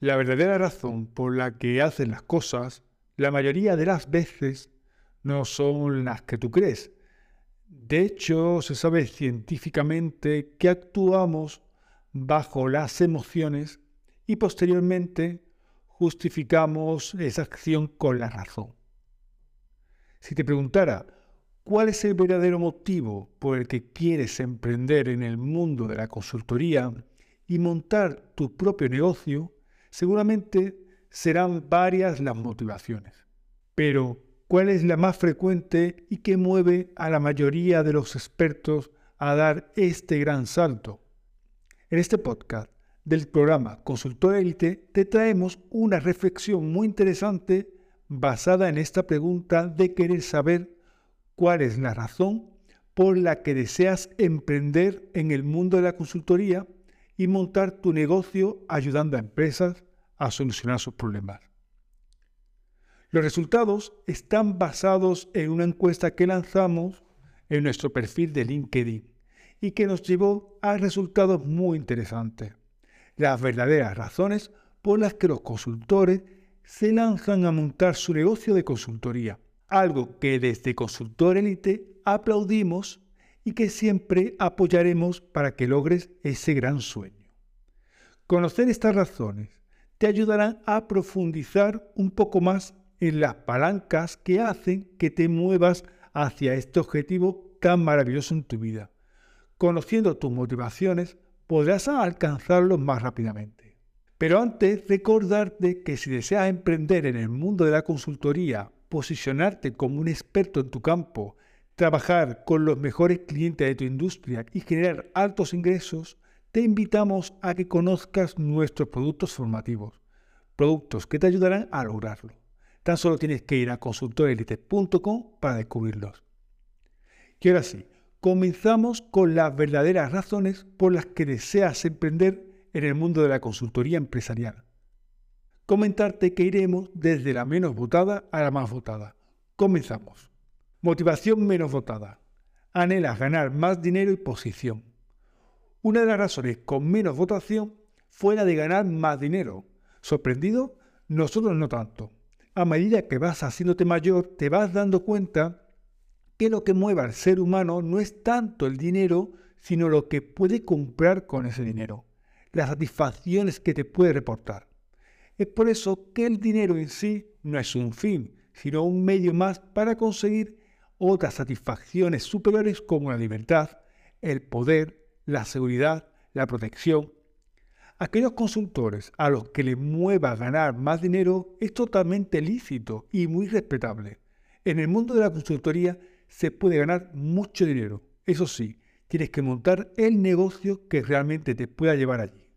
La verdadera razón por la que haces las cosas, la mayoría de las veces, no son las que tú crees. De hecho, se sabe científicamente que actuamos bajo las emociones y posteriormente justificamos esa acción con la razón. Si te preguntara cuál es el verdadero motivo por el que quieres emprender en el mundo de la consultoría y montar tu propio negocio, seguramente serán varias las motivaciones. Pero, ¿cuál es la más frecuente y que mueve a la mayoría de los expertos a dar este gran salto? En este podcast del programa Consultor Elite te traemos una reflexión muy interesante basada en esta pregunta de querer saber cuál es la razón por la que deseas emprender en el mundo de la consultoría y montar tu negocio ayudando a empresas a solucionar sus problemas. Los resultados están basados en una encuesta que lanzamos en nuestro perfil de LinkedIn y que nos llevó a resultados muy interesantes las verdaderas razones por las que los consultores se lanzan a montar su negocio de consultoría, algo que desde Consultor Elite aplaudimos y que siempre apoyaremos para que logres ese gran sueño. Conocer estas razones te ayudarán a profundizar un poco más en las palancas que hacen que te muevas hacia este objetivo tan maravilloso en tu vida. Conociendo tus motivaciones, podrás alcanzarlo más rápidamente. Pero antes, recordarte que si deseas emprender en el mundo de la consultoría, posicionarte como un experto en tu campo, trabajar con los mejores clientes de tu industria y generar altos ingresos, te invitamos a que conozcas nuestros productos formativos, productos que te ayudarán a lograrlo. Tan solo tienes que ir a consultorelite.com para descubrirlos. Y ahora sí, comenzamos con las verdaderas razones por las que deseas emprender en el mundo de la consultoría empresarial. Comentarte que iremos desde la menos votada a la más votada. Comenzamos. Motivación menos votada. Anhelas ganar más dinero y posición. Una de las razones con menos votación fue la de ganar más dinero. ¿Sorprendido? Nosotros no tanto. A medida que vas haciéndote mayor, te vas dando cuenta que lo que mueve al ser humano no es tanto el dinero, sino lo que puede comprar con ese dinero, las satisfacciones que te puede reportar. Es por eso que el dinero en sí no es un fin, sino un medio más para conseguir otras satisfacciones superiores como la libertad, el poder, la seguridad, la protección. Aquellos consultores a los que les mueva ganar más dinero es totalmente lícito y muy respetable. En el mundo de la consultoría se puede ganar mucho dinero. Eso sí, tienes que montar el negocio que realmente te pueda llevar allí.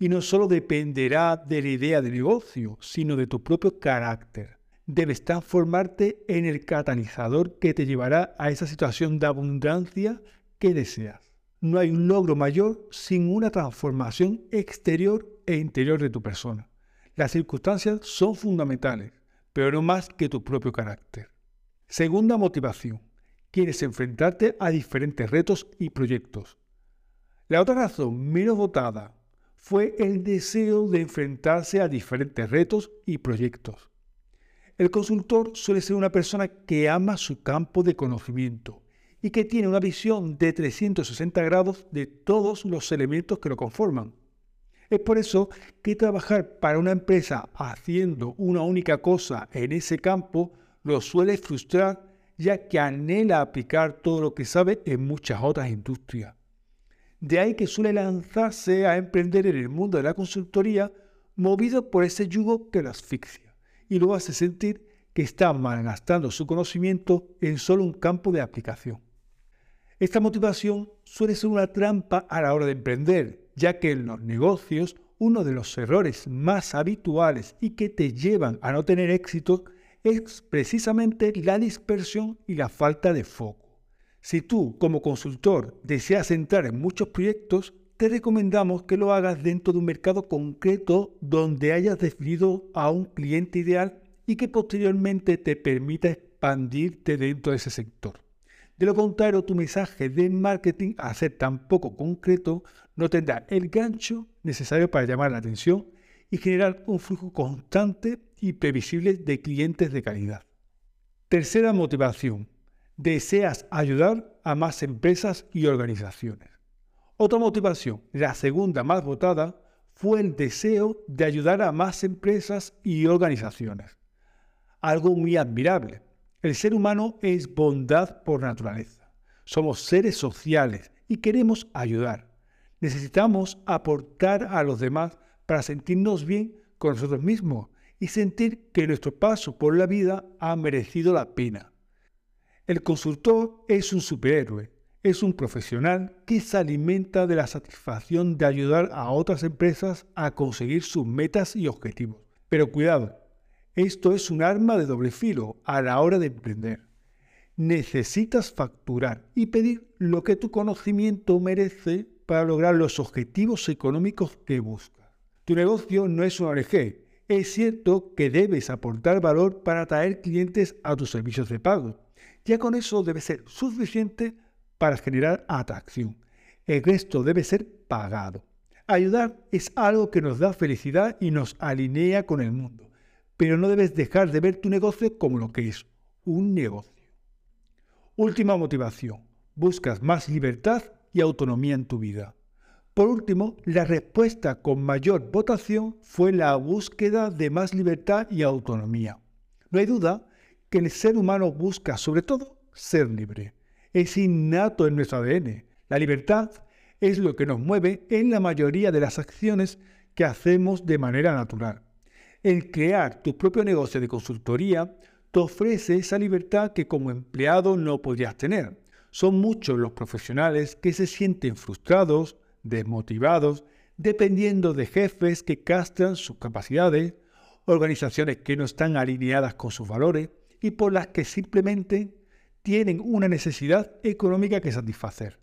Y no solo dependerá de la idea de negocio, sino de tu propio carácter. Debes transformarte en el catalizador que te llevará a esa situación de abundancia que deseas. No hay un logro mayor sin una transformación exterior e interior de tu persona. Las circunstancias son fundamentales, pero no más que tu propio carácter. Segunda motivación, quieres enfrentarte a diferentes retos y proyectos. La otra razón menos votada fue el deseo de enfrentarse a diferentes retos y proyectos. El consultor suele ser una persona que ama su campo de conocimiento y que tiene una visión de 360 grados de todos los elementos que lo conforman. Es por eso que trabajar para una empresa haciendo una única cosa en ese campo lo suele frustrar ya que anhela aplicar todo lo que sabe en muchas otras industrias. De ahí que suele lanzarse a emprender en el mundo de la consultoría movido por ese yugo que lo asfixia y lo hace sentir que está malgastando su conocimiento en solo un campo de aplicación. Esta motivación suele ser una trampa a la hora de emprender, ya que en los negocios uno de los errores más habituales y que te llevan a no tener éxito es precisamente la dispersión y la falta de foco. Si tú como consultor deseas entrar en muchos proyectos, te recomendamos que lo hagas dentro de un mercado concreto donde hayas definido a un cliente ideal y que posteriormente te permita expandirte dentro de ese sector. De lo contrario, tu mensaje de marketing, a ser tan poco concreto, no tendrá el gancho necesario para llamar la atención y generar un flujo constante y previsible de clientes de calidad. Tercera motivación. Deseas ayudar a más empresas y organizaciones. Otra motivación, la segunda más votada, fue el deseo de ayudar a más empresas y organizaciones. Algo muy admirable. El ser humano es bondad por naturaleza. Somos seres sociales y queremos ayudar. Necesitamos aportar a los demás para sentirnos bien con nosotros mismos y sentir que nuestro paso por la vida ha merecido la pena. El consultor es un superhéroe es un profesional que se alimenta de la satisfacción de ayudar a otras empresas a conseguir sus metas y objetivos. Pero cuidado, esto es un arma de doble filo a la hora de emprender. Necesitas facturar y pedir lo que tu conocimiento merece para lograr los objetivos económicos que buscas. Tu negocio no es un ONG. Es cierto que debes aportar valor para atraer clientes a tus servicios de pago. Ya con eso debe ser suficiente para generar atracción. El resto debe ser pagado. Ayudar es algo que nos da felicidad y nos alinea con el mundo, pero no debes dejar de ver tu negocio como lo que es, un negocio. Última motivación. Buscas más libertad y autonomía en tu vida. Por último, la respuesta con mayor votación fue la búsqueda de más libertad y autonomía. No hay duda que el ser humano busca sobre todo ser libre es innato en nuestro ADN. La libertad es lo que nos mueve en la mayoría de las acciones que hacemos de manera natural. El crear tu propio negocio de consultoría te ofrece esa libertad que como empleado no podrías tener. Son muchos los profesionales que se sienten frustrados, desmotivados, dependiendo de jefes que castran sus capacidades, organizaciones que no están alineadas con sus valores y por las que simplemente tienen una necesidad económica que satisfacer.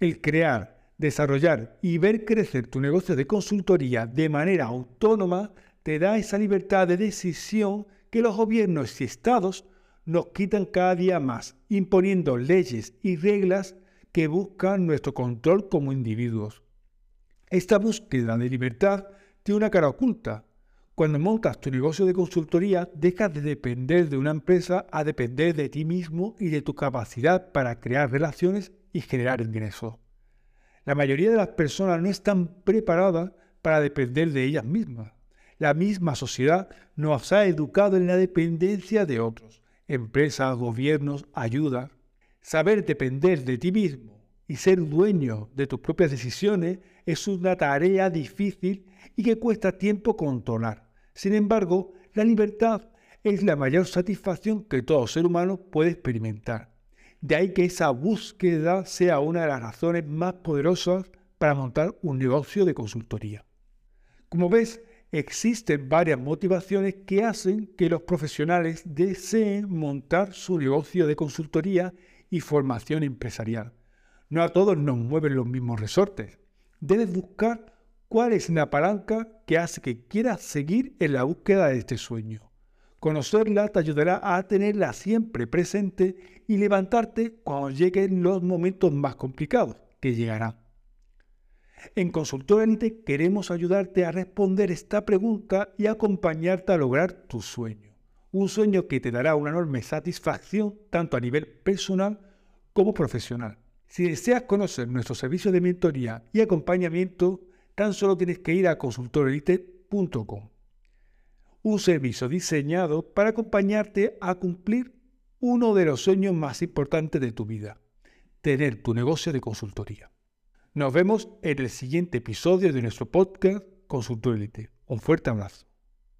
El crear, desarrollar y ver crecer tu negocio de consultoría de manera autónoma te da esa libertad de decisión que los gobiernos y estados nos quitan cada día más, imponiendo leyes y reglas que buscan nuestro control como individuos. Esta búsqueda de libertad tiene una cara oculta, cuando montas tu negocio de consultoría, dejas de depender de una empresa a depender de ti mismo y de tu capacidad para crear relaciones y generar ingresos. La mayoría de las personas no están preparadas para depender de ellas mismas. La misma sociedad nos ha educado en la dependencia de otros, empresas, gobiernos, ayudas. Saber depender de ti mismo y ser dueño de tus propias decisiones es una tarea difícil y que cuesta tiempo controlar. Sin embargo, la libertad es la mayor satisfacción que todo ser humano puede experimentar. De ahí que esa búsqueda sea una de las razones más poderosas para montar un negocio de consultoría. Como ves, existen varias motivaciones que hacen que los profesionales deseen montar su negocio de consultoría y formación empresarial. No a todos nos mueven los mismos resortes. Debes buscar cuál es la palanca que hace que quieras seguir en la búsqueda de este sueño. Conocerla te ayudará a tenerla siempre presente y levantarte cuando lleguen los momentos más complicados, que llegarán. En Consultor Elite queremos ayudarte a responder esta pregunta y acompañarte a lograr tu sueño. Un sueño que te dará una enorme satisfacción tanto a nivel personal como profesional. Si deseas conocer nuestro servicio de mentoría y acompañamiento, tan solo tienes que ir a consultorelite.com. Un servicio diseñado para acompañarte a cumplir uno de los sueños más importantes de tu vida, tener tu negocio de consultoría. Nos vemos en el siguiente episodio de nuestro podcast Consultor Un fuerte abrazo.